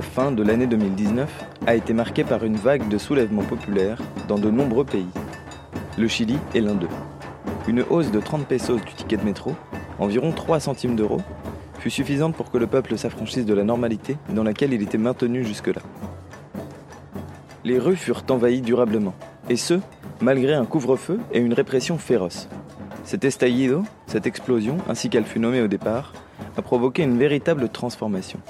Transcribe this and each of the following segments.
La fin de l'année 2019 a été marquée par une vague de soulèvements populaires dans de nombreux pays. Le Chili est l'un d'eux. Une hausse de 30 pesos du ticket de métro, environ 3 centimes d'euros, fut suffisante pour que le peuple s'affranchisse de la normalité dans laquelle il était maintenu jusque-là. Les rues furent envahies durablement, et ce, malgré un couvre-feu et une répression féroce. Cet estallido, cette explosion, ainsi qu'elle fut nommée au départ, a provoqué une véritable transformation.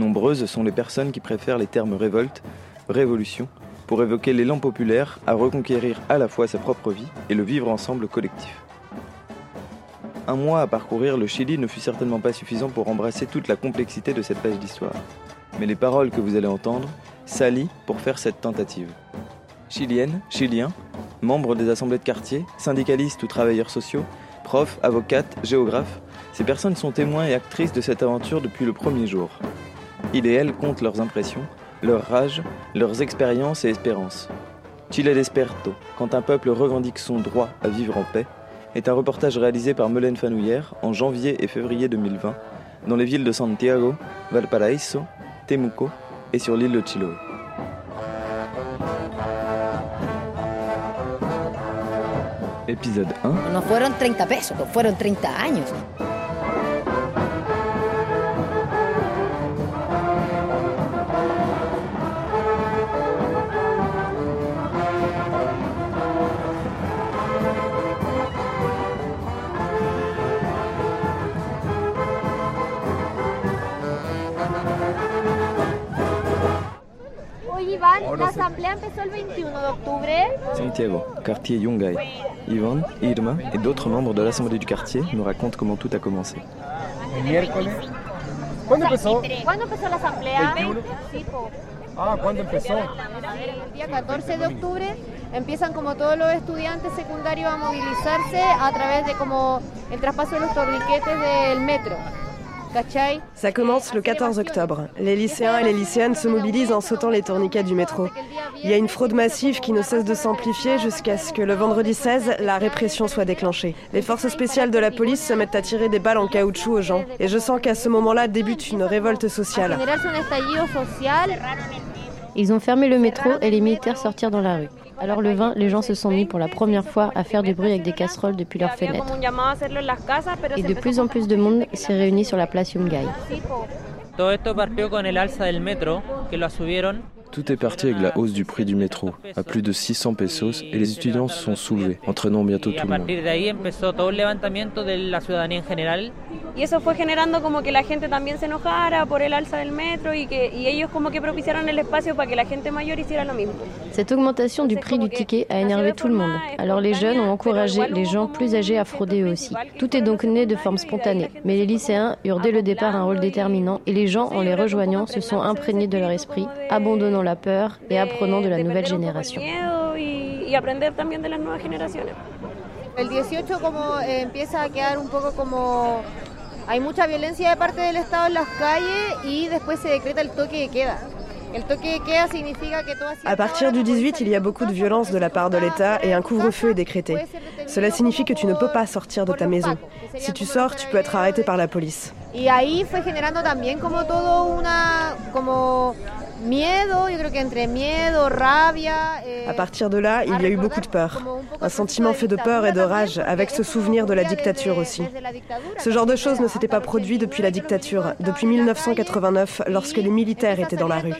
Nombreuses sont les personnes qui préfèrent les termes révolte, révolution, pour évoquer l'élan populaire à reconquérir à la fois sa propre vie et le vivre ensemble collectif. Un mois à parcourir le Chili ne fut certainement pas suffisant pour embrasser toute la complexité de cette page d'histoire. Mais les paroles que vous allez entendre s'allient pour faire cette tentative. Chiliennes, Chiliens, membres des assemblées de quartier, syndicalistes ou travailleurs sociaux, profs, avocates, géographes, ces personnes sont témoins et actrices de cette aventure depuis le premier jour. Ils et elles comptent leurs impressions, leur rage, leurs expériences et espérances. Chile Desperto, quand un peuple revendique son droit à vivre en paix, est un reportage réalisé par Melaine Fanouillère en janvier et février 2020 dans les villes de Santiago, Valparaíso, Temuco et sur l'île de Chiloé. Épisode 1. No fueron 30 pesos, fueron 30 años. La asamblea empezó el 21 de octubre. Santiago, quartier Yungay. Yvonne, Irma et d'autres membres de l'Assemblée du quartier nous racontent comment tout a commencé. El miércoles. ¿Cuándo empezó? ¿Cuándo empezó la asamblea? 21. Sí, po. Ah, ¿cuándo empezó? El día 14 de octubre empiezan como todos los estudiantes secundarios a movilizarse a través de como el traspaso de los torniquetes del metro. Ça commence le 14 octobre. Les lycéens et les lycéennes se mobilisent en sautant les tourniquets du métro. Il y a une fraude massive qui ne cesse de s'amplifier jusqu'à ce que le vendredi 16, la répression soit déclenchée. Les forces spéciales de la police se mettent à tirer des balles en caoutchouc aux gens. Et je sens qu'à ce moment-là débute une révolte sociale. Ils ont fermé le métro et les militaires sortirent dans la rue. Alors le 20, les gens se sont mis pour la première fois à faire du bruit avec des casseroles depuis leurs fenêtres. Et de plus en plus de monde s'est réuni sur la place Yungay. Tout est parti avec la hausse du prix du métro, à plus de 600 pesos, et les étudiants se sont soulevés, entraînant bientôt tout le monde. Y eso fue generando como que la gente también se enojara por el alza del metro y que y ellos como que propiciaron el espacio para que la gente mayor hiciera lo mismo. Cette augmentation du prix du ticket a énervé tout le monde. Alors les jeunes ont encouragé les gens plus âgés à frauder eux aussi. Tout est donc né de forme spontanée. Mais les lycéens eurent dès le départ un rôle déterminant et les gens, en les rejoignant, se sont imprégnés de leur esprit, abandonnant la peur et apprenant de la nouvelle génération. miedo y, y aprender también de las nuevas generaciones. El 18 como eh, empieza a quedar un poco como... Hay mucha violencia de parte del Estado en las calles y después se decreta el toque de queda. El toque de queda significa que À partir du 18, il y a beaucoup de violence de la part de l'État et un couvre-feu est décrété. Cela signifie que tu ne peux pas sortir de ta maison. Si tu sors, tu peux être arrêté par la police. Y ahí fue generando también como todo una... como eh, À partir de là, il y a eu beaucoup de peur. Un sentiment fait de peur et de rage, avec ce souvenir de la dictature aussi. Ce genre de choses ne s'était pas produit depuis la dictature, depuis 1989, lorsque les militaires étaient dans la rue.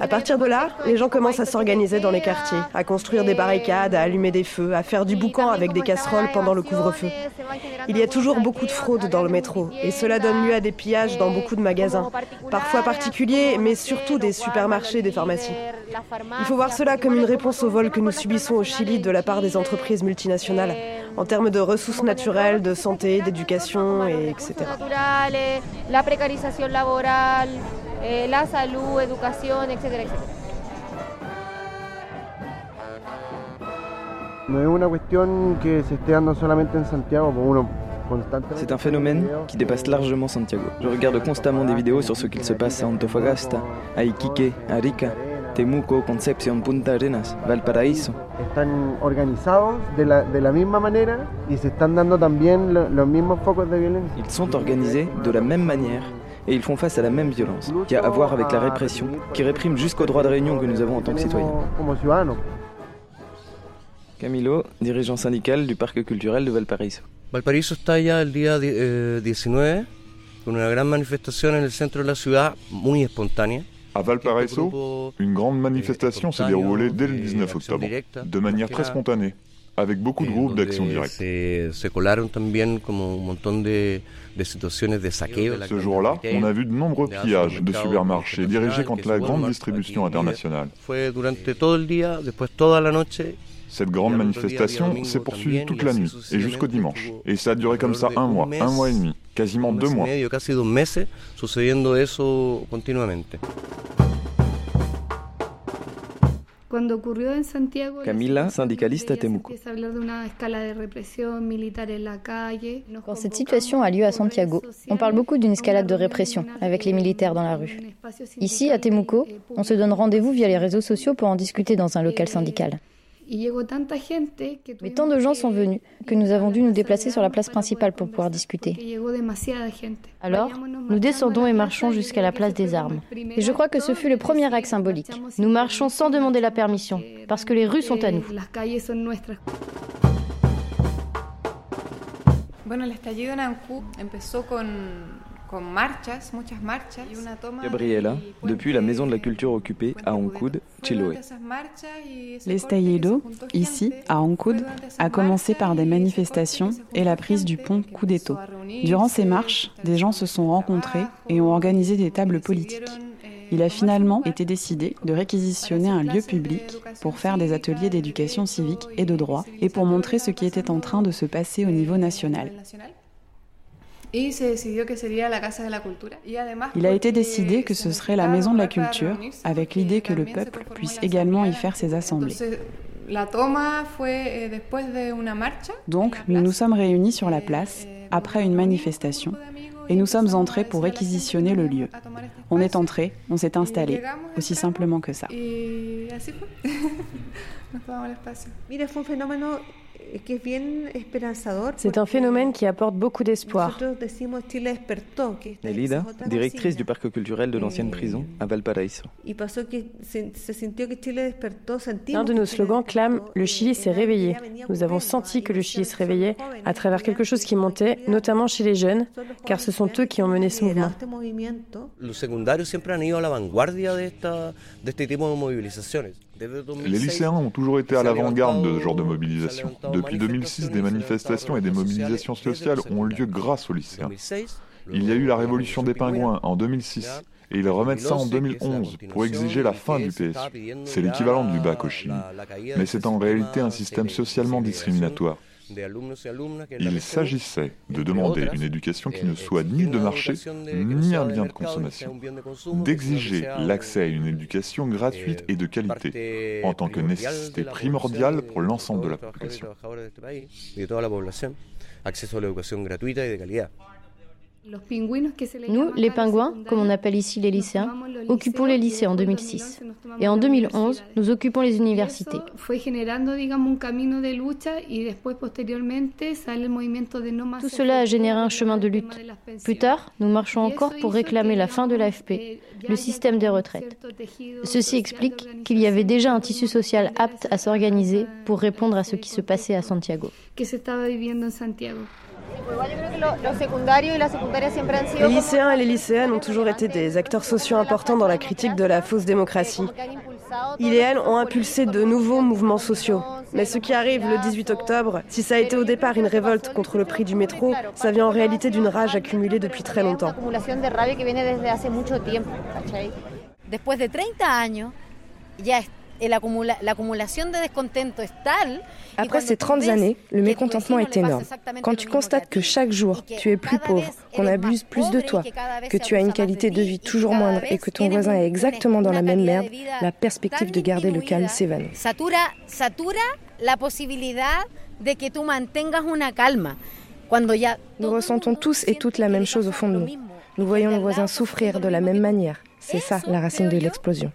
À partir de là, les gens commencent à s'organiser dans les quartiers, à construire des barricades, à allumer des feux, à faire du boucan avec des casseroles pendant le couvre-feu. Il y a toujours beaucoup de fraude dans le métro et cela donne lieu à des pillages dans beaucoup de magasins, parfois particuliers, mais surtout des supermarchés des pharmacies. Il faut voir cela comme une réponse au vol que nous subissons au Chili de la part des entreprises multinationales, en termes de ressources naturelles, de santé, d'éducation, et etc. eh, la salud, educación, etcétera, etcétera. No es una cuestión que se esté dando solamente en Santiago, pues uno. C'est un phénomène qui dépasse largement Santiago. Je regarde constamment des vidéos sur ce qu'il se passe à Antofagasta, à Iquique, à Arica, Temuco, Concepción, Punta Arenas, Valparaíso. Están organizados de la, de la misma manera y se están dando también lo- los mismos focos de violencia. Ils sont organisés de la même manière et ils font face à la même violence, qui a à voir avec la répression, qui réprime jusqu'au droit de réunion que nous avons en tant que citoyens. Camilo, dirigeant syndical du parc culturel de Valparaíso. Valparaíso está ya el día di- eh, 19 con una gran manifestación en el centro de la ciudad, muy espontánea. À Valparaiso, une grande manifestation s'est déroulée dès le 19 octobre, de manière très spontanée, avec beaucoup de groupes d'action directe. Ce jour-là, on a vu de nombreux pillages de supermarchés dirigés contre la grande distribution internationale. Cette grande manifestation s'est poursuivie toute la nuit et jusqu'au dimanche. Et ça a duré comme ça un mois, un mois et demi, quasiment deux mois. En la calle. Nos Quand cette situation a lieu à Santiago, on parle beaucoup d'une escalade de répression avec les militaires dans la rue. Ici, à Temuco, on se donne rendez-vous via les réseaux sociaux pour en discuter dans un local syndical. Mais tant de gens sont venus que nous avons dû nous déplacer sur la place principale pour pouvoir discuter. Alors, nous descendons et marchons jusqu'à la place des armes. Et je crois que ce fut le premier acte symbolique. Nous marchons sans demander la permission, parce que les rues sont à nous. Gabriela, depuis la maison de la culture occupée à Oncud, Chiloé. L'estallido, ici, à Ancud, a commencé par des manifestations et la prise du pont Cudeto. Durant ces marches, des gens se sont rencontrés et ont organisé des tables politiques. Il a finalement été décidé de réquisitionner un lieu public pour faire des ateliers d'éducation civique et de droit et pour montrer ce qui était en train de se passer au niveau national. Il a été décidé que ce serait la maison de la culture, avec l'idée que le peuple puisse également y faire ses assemblées. entonces, la toma fue eh, después de una marcha. Donc, nous nous sommes réunis sur la place, après une manifestation, et nous sommes entrés pour réquisitionner le lieu. On est entré, on s'est installé, aussi simplement que ça. Eh. C'est un phénomène qui apporte beaucoup d'espoir. Nelida, directrice du parc culturel de l'ancienne prison à sentimos L'un de nos slogans clame Le Chili s'est réveillé. Nous avons senti que le Chili se réveillait à travers quelque chose qui montait, notamment chez les jeunes, car ce sont eux qui ont mené ce mouvement. Los secundarios siempre han ido a la vanguardia de, este tipo de movilizaciones. Desde 2006, Les lycéens ont toujours été à l'avant-garde de ce genre de mobilisation. Depuis 2006, des manifestations et des mobilisations sociales ont lieu grâce aux lycéens. Il y a eu la révolution des pingouins en 2006 et ils remettent ça en 2011 pour exiger la fin du PSU. C'est l'équivalent du bac au Chili. Mais c'est en réalité un système socialement discriminatoire. Il s'agissait de demander une éducation qui ne soit ni de marché, ni un bien de consommation, d'exiger l'accès à une éducation gratuite et de qualité, en tant que nécessité primordiale pour l'ensemble de la population. Nous, les pingouins, comme on appelle ici les lycéens, occupons les lycées en 2006. Et en 2011, nous occupons les universités. Tout cela a généré un chemin de lutte. Plus tard, nous marchons encore pour réclamer la fin de l'AFP, le système des retraites. Ceci explique qu'il y avait déjà un tissu social apte à s'organiser pour répondre à ce qui se passait à Santiago. Les lycéens et les lycéennes ont toujours été des acteurs sociaux importants dans la critique de la fausse démocratie. Ils et elles ont impulsé de nouveaux mouvements sociaux. Mais ce qui arrive le 18 octobre, si ça a été au départ une révolte contre le prix du métro, ça vient en réalité d'une rage accumulée depuis très longtemps. de 30 años, acumula- la acumulación de descontento es tal. Après ces 30 années, le mécontentement est énorme. Quand tu constates que chaque jour tu es plus pauvre, qu'on abuse plus de toi, que tu as une qualité de vie toujours moindre et que ton voisin est exactement dans la même merde, la perspective de garder le calme s'évanouit. Satura, satura la posibilidad de que tú mantengas una calma. Cuando ya Nous ressentons tous et toutes la même chose au fond de nous. Nous voyons nos voisins souffrir de la même manière. C'est ça la racine de l'explosion.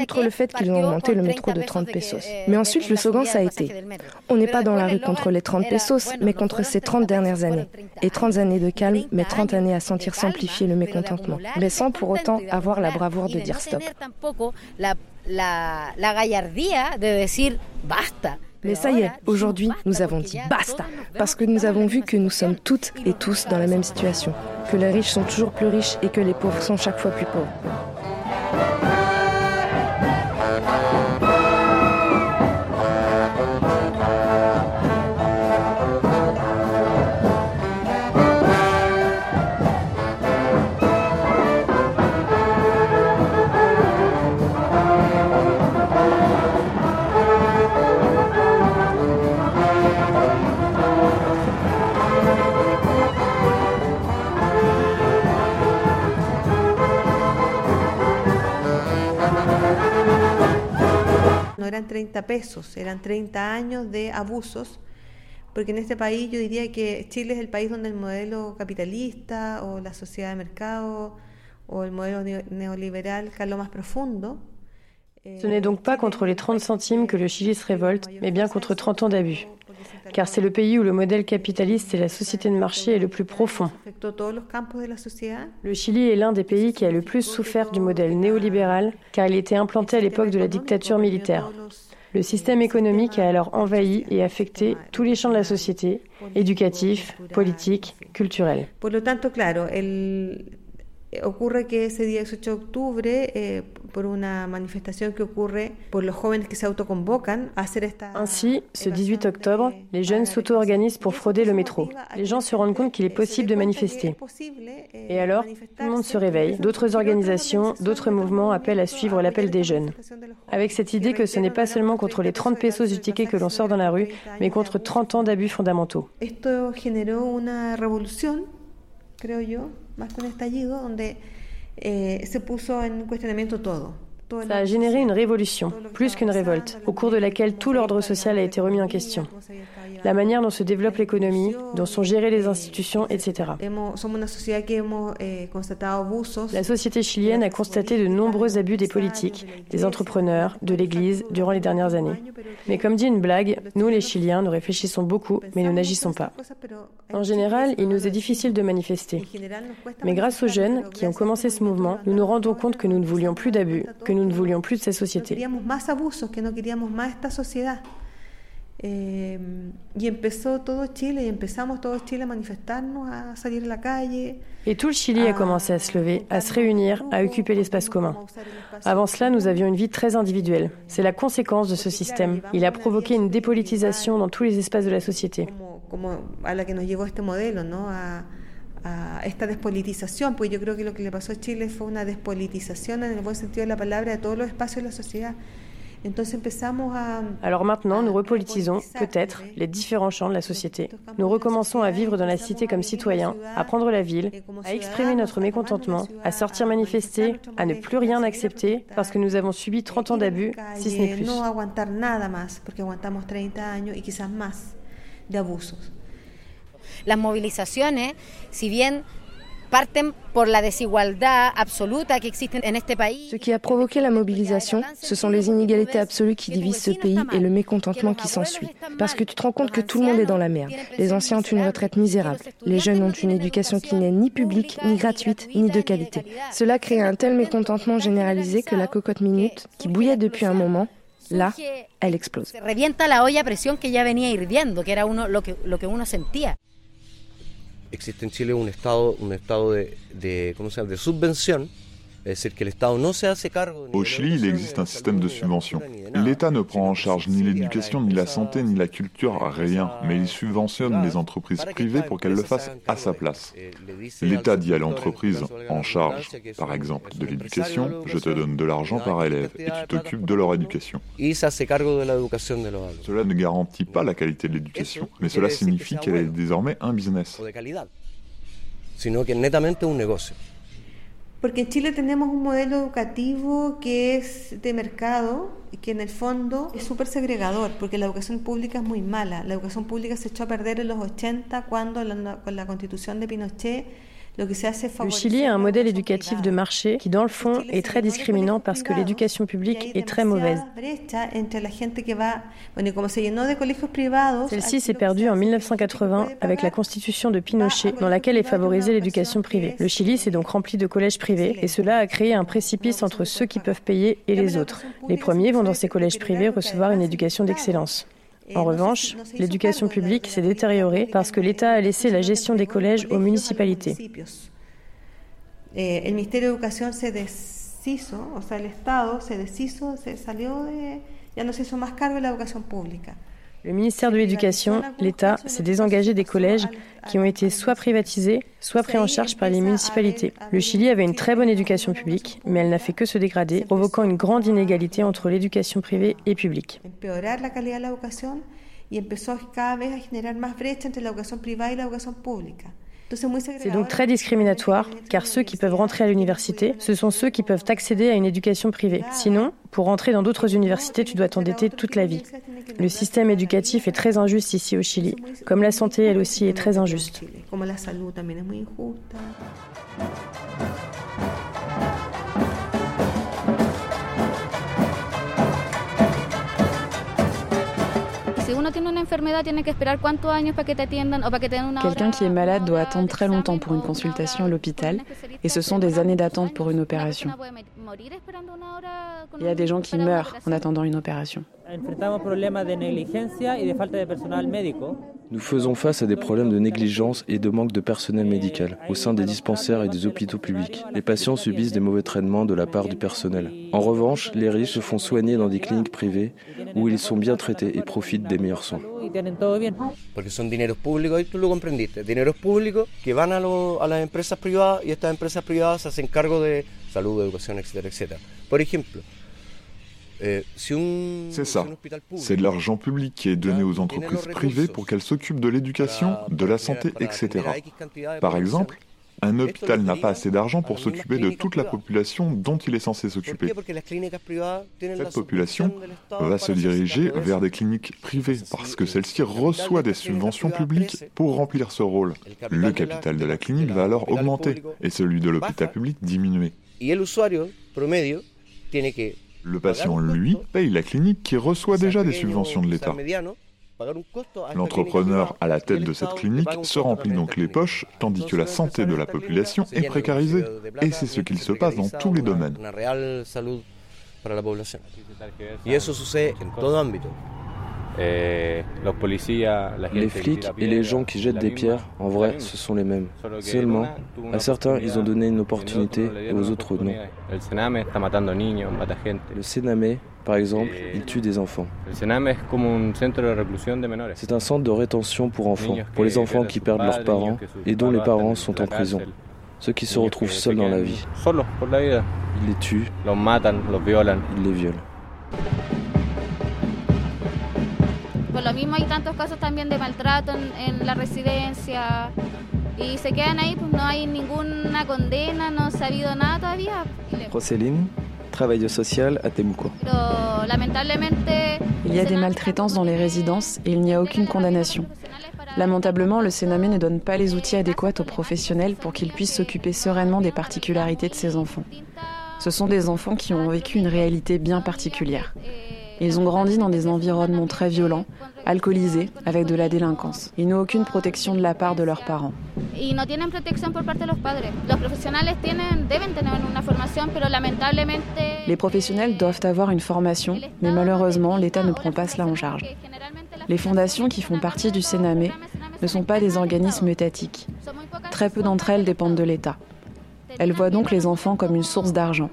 Outre le fait qu'ils ont augmenté le métro de 30 pesos. eh, Mais ensuite, le slogan, ça a été On n'est pas dans la rue contre les 30 pesos, mais contre ces 30 dernières années. Et 30 années de calme, mais 30 années à sentir s'amplifier le mécontentement. Mais sans pour autant avoir la bravoure de dire stop. Mais ça y est, aujourd'hui, nous avons dit basta, parce que nous avons vu que nous sommes toutes et tous dans la même situation, que les riches sont toujours plus riches et que les pauvres sont chaque fois plus pauvres. Eran 30 pesos, eran 30 años de abusos, porque en este país yo diría que Chile es el país donde el modelo capitalista o la sociedad de mercado o el modelo neo- neoliberal caló más profundo. Ce n'est donc pas contre les 30 centimes que le Chili se révolte, mais bien contre 30 ans d'abus. Car c'est le pays où le modèle capitaliste et la société de marché est le plus profond. Le Chili est l'un des pays qui a le plus souffert du modèle néolibéral, car il était implanté à l'époque de la dictature militaire. Le système économique a alors envahi et affecté tous les champs de la société, éducatif, politique, culturel. Que ese día 18 de octubre, eh, por una manifestación que ocurre por los jóvenes que se autoconvocan a hacer esta... Ainsi, ce 18 octobre, les jeunes s'auto-organisent pour frauder le métro. Les gens se rendent compte qu'il est possible de manifester. Et alors, tout le monde se réveille. D'autres organisations, d'autres mouvements appellent à suivre l'appel des jeunes. Avec cette idée que ce n'est pas seulement contre les 30 pesos du ticket que l'on sort dans la rue, mais contre 30 ans d'abus fondamentaux. Esto generó una revolución, creo yo, más que un estallido, donde eh, se puso en cuestionamiento todo. Ça a généré une révolution, plus qu'une révolte, au cours de laquelle tout l'ordre social a été remis en question. La manière dont se développe l'économie, dont sont gérées les institutions, etc. La société chilienne a constaté de nombreux abus des politiques, des entrepreneurs, de l'Église durant les dernières années. Mais comme dit une blague, nous les Chiliens, nous réfléchissons beaucoup, mais nous n'agissons pas. En général, il nous est difficile de manifester. Mais grâce aux jeunes qui ont commencé ce mouvement, nous nous rendons compte que nous ne voulions plus d'abus, que nous ne voulions plus de esta sociedad. Eh. Et tout le Chili a commencé à se lever, à se réunir, à occuper l'espace commun. Avant cela, nous avions une vie très individuelle. C'est la conséquence de ce système. Il a provoqué une dépolitisation dans tous les espaces de la société. Como a la que nos llevó este modelo, ¿no? A, a esta despolitización, pues yo creo que lo que le pasó a Chile fue una despolitización en el buen sentido de la palabra de todos los espacios de la sociedad. Entonces empezamos a, Alors maintenant, nous repolitisons, peut-être, les différents champs de la société. Nous recommençons à vivre dans la cité comme citoyens, à prendre la ville, à exprimer notre mécontentement, à sortir manifester, à ne plus rien accepter parce que nous avons subi 30 ans d'abus, si ce n'est plus. Las movilizaciones, si bien parten por la desigualdad absoluta que existe en este país, Ce qui a provoqué la mobilisation, ce sont les inégalités absolues qui divisent ce pays et le mécontentement qui s'ensuit. Parce que tu te rends compte que tout le monde est dans la merde. Les anciens ont une retraite misérable. Les jeunes ont une éducation qui n'est ni publique, ni gratuite, ni de qualité. Cela crée un tel mécontentement généralisé que la cocotte minute, qui bouillait depuis un moment, là, elle explose. se revienta la olla a presión que ya venía hirviendo, que era uno lo que, lo que uno sentía. Existe en Chile un estado, un estado de, de, ¿cómo se llama? de subvención, Au Chili, il existe un système de subvention. L'État ne prend en charge ni l'éducation, ni la santé, ni la culture, rien, mais il subventionne les entreprises privées pour qu'elles le fassent à sa place. L'État dit à l'entreprise en charge, par exemple, de l'éducation, je te donne de l'argent par élève et tu t'occupes de leur éducation. Cela ne garantit pas la qualité de l'éducation, mais cela signifie qu'elle est désormais un business. Porque en Chile tenemos un modelo educativo que es de mercado y que en el fondo es súper segregador, porque la educación pública es muy mala. La educación pública se echó a perder en los 80 cuando la- con la constitución de Pinochet Le Chili a un modèle éducatif de marché qui, dans le fond, est très discriminant parce que l'éducation publique est très mauvaise. Celle-ci s'est perdue en 1980 avec la constitution de Pinochet, dans laquelle est favorisée l'éducation privée. Le Chili s'est donc rempli de collèges privés et cela a créé un précipice entre ceux qui peuvent payer et les autres. Les premiers vont dans ces collèges privés recevoir une éducation d'excellence. En revanche, l'éducation publique s'est détériorée parce que l'État a laissé la gestion des collèges aux municipalités. Le ministère de l'Éducation se deshizo, o sea, el Estado se deshizo, se salió de, ya no se hizo más cargo de la educación pública. Le ministère de l'Éducation, l'État, s'est désengagé des collèges qui ont été soit privatisés, soit pris en charge par les municipalités. Le Chili avait une très bonne éducation publique, mais elle n'a fait que se dégrader, provoquant une grande inégalité entre l'éducation privée et publique. C'est donc très discriminatoire, car ceux qui peuvent rentrer à l'université, ce sont ceux qui peuvent accéder à une éducation privée. Sinon, pour rentrer dans d'autres universités, tu dois t'endetter toute la vie. Le système éducatif est très injuste ici au Chili, comme la santé, elle aussi, est très injuste. Quelqu'un qui est malade doit attendre très longtemps pour une consultation à l'hôpital et ce sont des années d'attente pour une opération. Il y a des gens qui meurent en attendant une opération. Nous faisons face à des problèmes de négligence et de manque de personnel médical au sein des dispensaires et des hôpitaux publics. Les patients subissent des mauvais traitements de la part du personnel. En revanche, les riches se font soigner dans des cliniques privées où ils sont bien traités et profitent des meilleurs soins. Porque son dineros públicos, y tú lo comprendiste, dineros públicos que van a, lo, a las empresas privadas y estas empresas privadas se hacen cargo de salud, educación, etcétera, etcétera. Por ejemplo, c'est ça. C'est de l'argent public qui est donné aux entreprises privées pour qu'elles s'occupent de l'éducation, de la santé, etc. Par exemple, un hôpital n'a pas assez d'argent pour s'occuper de toute la population dont il est censé s'occuper. Cette population va se diriger vers des cliniques privées parce que celle-ci reçoit des subventions publiques pour remplir ce rôle. Le capital de la clinique va alors augmenter et celui de l'hôpital public diminuer. Le patient, lui, paye la clinique qui reçoit déjà des subventions de l'État. L'entrepreneur à la tête de cette clinique se remplit donc les poches, tandis que la santé de la population est précarisée. Et c'est ce qu'il se passe dans tous les domaines. Les flics et les gens qui jettent des pierres, en vrai, ce sont les mêmes. Seulement, à certains, ils ont donné une opportunité et aux autres non. Le Sename, par exemple, il tue des enfants. C'est un centre de rétention pour enfants, pour les enfants qui perdent leurs parents et dont les parents sont en prison. Ceux qui se retrouvent seuls dans la vie. Il les tue, il les viole. Por lo mismo hay tantos casos también de maltrato en, en la residencia y se quedan ahí, pues no hay ninguna condena, no se ha habido nada todavía. Roseline, travailleuse sociale à Temuco. Pero, lamentablemente, il y a des maltraitances dans les résidences et il n'y a aucune condamnation. Lamentablement, le Sénamé ne donne pas les outils adéquats aux professionnels pour qu'ils puissent s'occuper sereinement des particularités de ces enfants. Ce sont des enfants qui ont vécu une réalité bien particulière. Ils ont grandi dans des environnements très violents, alcoolisés, avec de la délinquance. Ils n'ont aucune protection de la part de leurs parents. Les professionnels doivent avoir une formation, mais malheureusement, l'État ne prend pas cela en charge. Les fondations qui font partie du Sénamé ne sont pas des organismes étatiques. Très peu d'entre elles dépendent de l'État. Elles voient donc les enfants comme une source d'argent.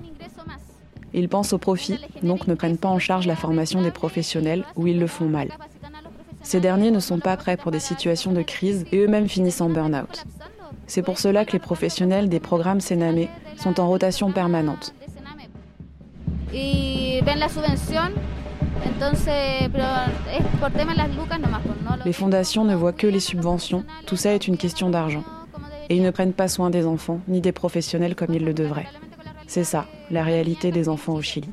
Ils pensent au profit, donc ne prennent pas en charge la formation des professionnels où ils le font mal. Ces derniers ne sont pas prêts pour des situations de crise et eux-mêmes finissent en burn-out. C'est pour cela que les professionnels des programmes Sename sont en rotation permanente. Les fondations ne voient que les subventions, tout ça est une question d'argent. Et ils ne prennent pas soin des enfants ni des professionnels comme ils le devraient. C'est ça, la réalité des enfants au Chili.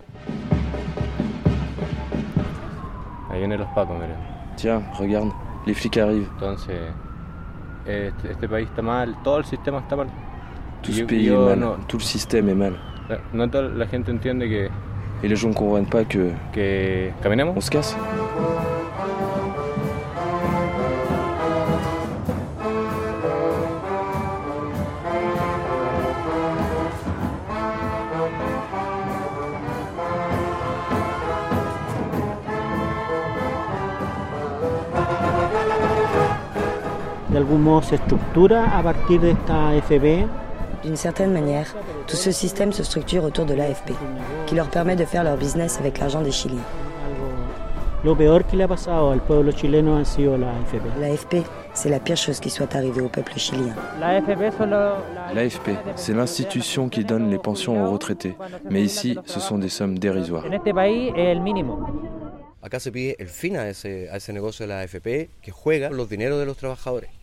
Tiens, regarde, les flics arrivent. Tout ce pays est mal, tout le système est mal. Et les gens ne comprennent pas que... On se casse D'une certaine manière, tout ce système se structure autour de l'AFP, qui leur permet de faire leur business avec l'argent des Chiliens. L'AFP, c'est la pire chose qui soit arrivée au peuple chilien. L'AFP, c'est l'institution qui donne les pensions aux retraités. Mais ici, ce sont des sommes dérisoires.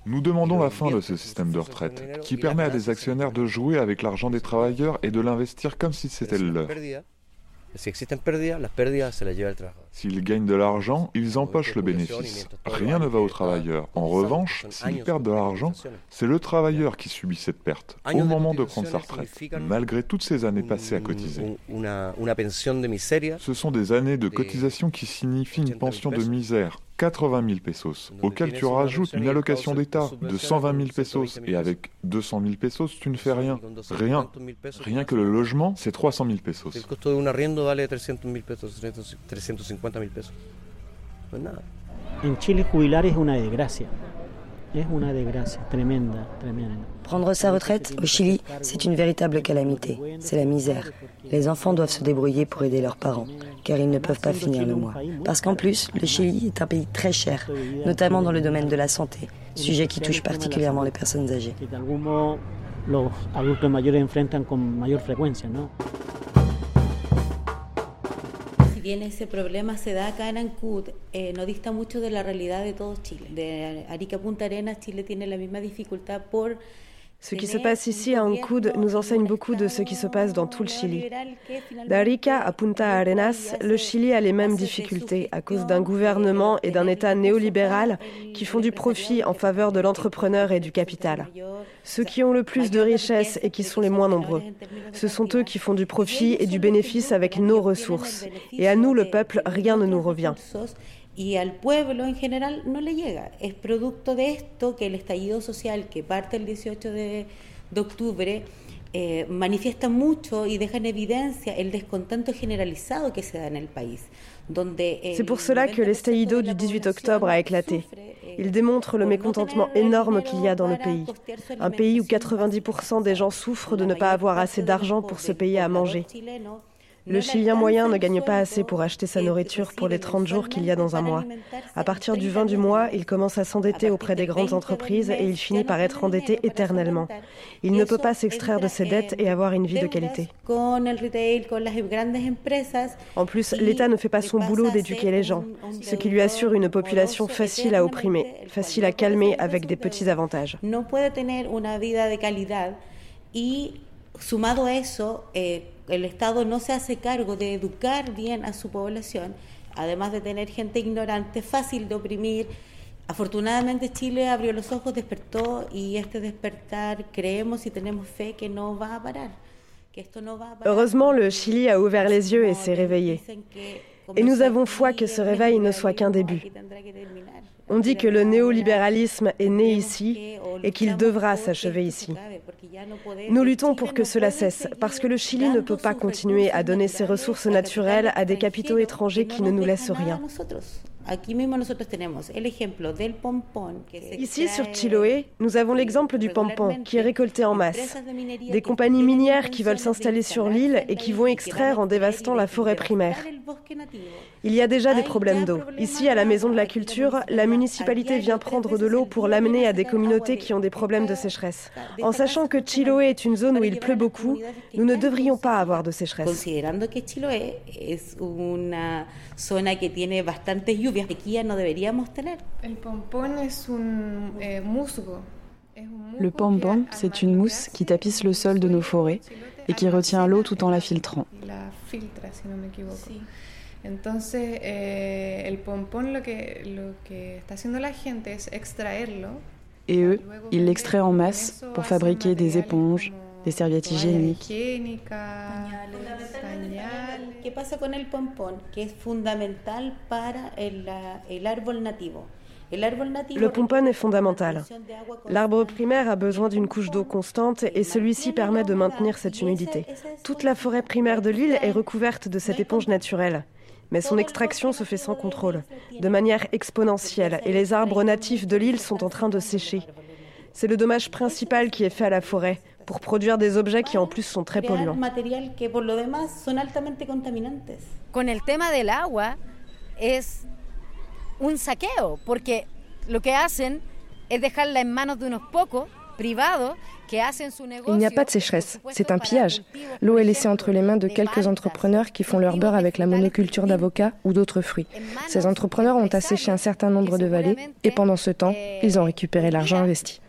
Nous demandons la fin de ce système de retraite, qui permet à des actionnaires de jouer avec l'argent des travailleurs et de l'investir comme si c'était le leur. S'ils gagnent de l'argent, ils empochent le bénéfice. Rien ne va aux travailleurs. En revanche, s'ils perdent de l'argent, c'est le travailleur qui subit cette perte au moment de prendre sa retraite, malgré toutes ces années passées à cotiser. Ce sont des années de cotisation qui signifient une pension de misère, 80 000 pesos, auquel tu rajoutes une allocation d'État de 120 000 pesos, et avec 200 000 pesos, tu ne fais rien. Rien. Rien que le logement, c'est 300 000 pesos. En Chile, jubilar es una desgracia. Es una desgracia tremenda, tremenda. Prendre sa retraite au Chili, c'est une véritable calamité. C'est la misère. Les enfants doivent se débrouiller pour aider leurs parents, car ils ne peuvent pas finir le mois. Parce qu'en plus, le Chili est un pays très cher, notamment dans le domaine de la santé, sujet qui touche particulièrement les personnes âgées. Bien ese problema se da acá en Ancud, eh, no dista mucho de la realidad de todo Chile. De Arica Punta Arenas, Chile tiene la misma dificultad por Ce qui se passe ici à Ancud nous enseigne beaucoup de ce qui se passe dans tout le Chili. D'Arica à Punta Arenas, le Chili a les mêmes difficultés à cause d'un gouvernement et d'un État néolibéral qui font du profit en faveur de l'entrepreneur et du capital. Ceux qui ont le plus de richesses et qui sont les moins nombreux. Ce sont eux qui font du profit et du bénéfice avec nos ressources. Et à nous, le peuple, rien ne nous revient. Y al pueblo en general no le llega. Es producto de esto que el estallido social que parte el 18 de, de octubre eh, manifiesta mucho y deja en evidencia el descontento generalizado que se da en el país. C'est pour cela que l'estallido du 18 octobre a éclaté. Il démontre le mécontentement énorme qu'il y a dans le pays. Un pays où 90% des gens souffrent de ne pas avoir assez d'argent pour se payer à manger. Le Chilien moyen ne gagne pas assez pour acheter sa nourriture pour les 30 jours qu'il y a dans un mois. À partir du 20 du mois, il commence à s'endetter auprès des grandes entreprises et il finit par être endetté éternellement. Il ne peut pas s'extraire de ses dettes et avoir une vie de qualité. En plus, l'État ne fait pas son boulot d'éduquer les gens, ce qui lui assure une population facile à opprimer, facile à calmer avec des petits avantages. Sumado a eso, eh, el Estado no se hace cargo de educar bien a su población, además de tener gente ignorante, fácil de oprimir. Afortunadamente Chile abrió los ojos, despertó y este despertar creemos y tenemos fe que no va a parar. Que esto no va a parar. Heureusement, le Chili a ouvert les yeux et s'est réveillé. Et nous avons foi que ce réveil ne soit qu'un début. On dit que le néolibéralisme est né ici et qu'il devra s'achever ici. Nous luttons pour que cela cesse, parce que le Chili ne peut pas continuer à donner ses ressources naturelles à des capitaux étrangers qui ne nous laissent rien. Ici, sur Chiloé, nous avons l'exemple du pompon qui est récolté en masse. Des compagnies minières qui veulent s'installer sur l'île et qui vont extraire en dévastant la forêt primaire. Il y a déjà des problèmes d'eau. Ici, à la Maison de la Culture, la municipalité vient prendre de l'eau pour l'amener à des communautés qui ont des problèmes de sécheresse. En sachant que Chiloé est une zone où il pleut beaucoup, nous ne devrions pas avoir de sécheresse. Le pompon, c'est une mousse qui tapisse le sol de nos forêts et qui retient l'eau tout en la filtrant. Entonces, eh, el pompón lo que, lo que está haciendo la gente es extraerlo. Et eux, ils l'extraient en masse pour fabriquer des éponges, des serviettes hygiéniques. ¿Qué pasa con el pompón? Que es fundamental para el, el árbol nativo. Le pompon est fondamental. L'arbre primaire a besoin d'une couche d'eau constante et celui-ci permet de maintenir cette humidité. Toute la forêt primaire de l'île est recouverte de cette éponge naturelle. Mais son extraction se fait sans contrôle, de manière exponentielle, et les arbres natifs de l'île sont en train de sécher. C'est le dommage principal qui est fait à la forêt, pour produire des objets qui en plus sont très polluants. Con el tema del agua es un saqueo, porque lo que hacen es dejarla en manos de unos pocos Il n'y a pas de sécheresse, c'est un pillage. L'eau est laissée entre les mains de quelques entrepreneurs qui font leur beurre avec la monoculture d'avocats ou d'autres fruits. Ces entrepreneurs ont asséché un certain nombre de vallées et pendant ce temps, ils ont récupéré l'argent investi.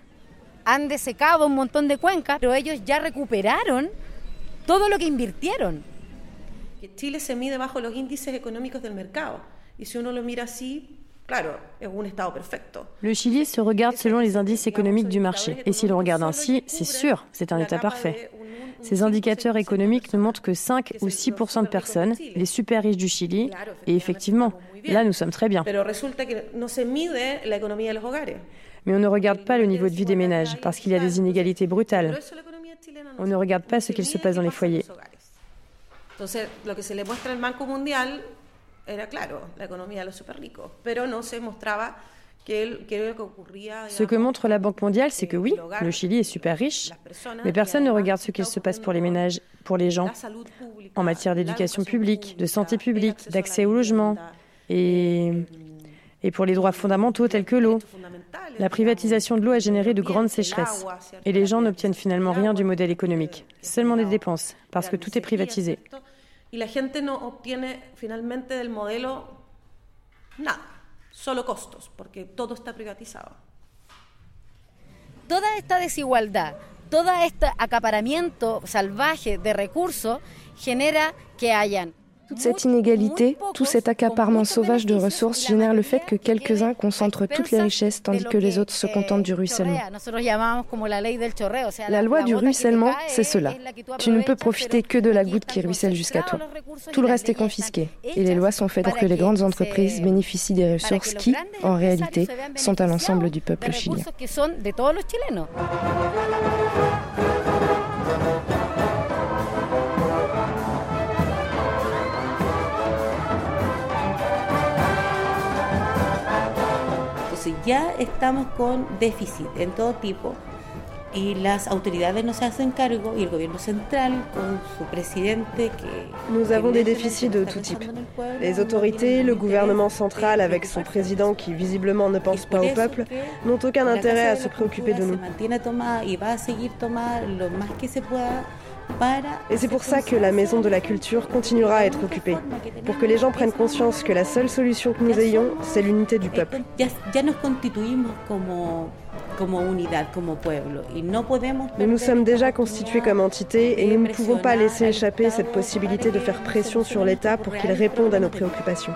Han desecado un montón de cuencas, pero ellos ya recuperaron todo lo que invirtieron. Chile se mide bajo los índices económicos del mercado. Y si uno lo mira así, le Chili se regarde selon les indices économiques du marché. Et si l'on regarde ainsi, c'est sûr, c'est un État parfait. Ces indicateurs économiques ne montrent que 5 ou 6% de personnes, les super riches du Chili, et effectivement, là nous sommes très bien. Mais on ne regarde pas le niveau de vie des ménages, parce qu'il y a des inégalités brutales. On ne regarde pas ce qu'il se passe dans les foyers. Ce que montre la Banque mondiale, c'est que oui, le Chili est super riche, mais personne ne regarde ce qu'il se passe pour les ménages, pour les gens, en matière d'éducation publique, de santé publique, d'accès au logement et, et pour les droits fondamentaux tels que l'eau. La privatisation de l'eau a généré de grandes sécheresses et les gens n'obtiennent finalement rien du modèle économique, seulement des dépenses, parce que tout est privatisé. Y la gente no obtiene finalmente del modelo nada, solo costos, porque todo está privatizado. Toda esta desigualdad, todo este acaparamiento salvaje de recursos genera que hayan Toute cette inégalité, tout cet accaparement sauvage de ressources génère le fait que quelques-uns concentrent toutes les richesses tandis que les autres se contentent du ruissellement. La loi du ruissellement, c'est cela. Tu ne peux profiter que de la goutte qui ruisselle jusqu'à toi. Tout le reste est confisqué. Et les lois sont faites pour que les grandes entreprises bénéficient des ressources qui, en réalité, sont à l'ensemble du peuple chilien. Ya estamos con déficit en todo tipo y las autoridades no se hacen cargo y el gobierno central con su presidente que Nous avons des déficits de tout type. Les autorités, le gouvernement central avec son président qui visiblement ne pense pas au peuple n'ont aucun intérêt à se préoccuper de nous. Et c'est pour ça que la Maison de la Culture continuera à être occupée, pour que les gens prennent conscience que la seule solution que nous ayons, c'est l'unité du peuple. Nous nous sommes déjà constitués comme entité et nous ne pouvons pas laisser échapper cette possibilité de faire pression sur l'État pour qu'il réponde à nos préoccupations.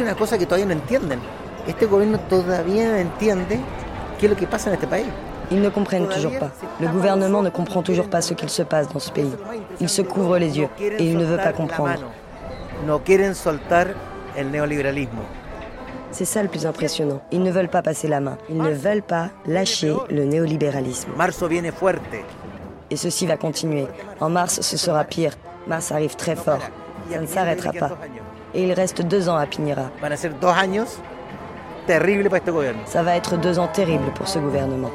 Es una cosa que todavía no entienden. Este gobierno todavía no entiende qué es lo que pasa en este país. Ils ne comprennent toujours pas. Le gouvernement ne comprend toujours pas ce qu'il se passe dans ce pays. Il se couvre les yeux et il ne veut pas comprendre. No quieren soltar el neoliberalismo. C'est ça le plus impressionnant. Ils ne veulent pas passer la main. Ils ne veulent pas lâcher le néolibéralisme. Et ceci va continuer. En mars, ce sera pire. Mars arrive très fort. Ça ne s'arrêtera pas. Et il reste deux ans à Pinira. Ça va être deux ans terribles pour ce gouvernement.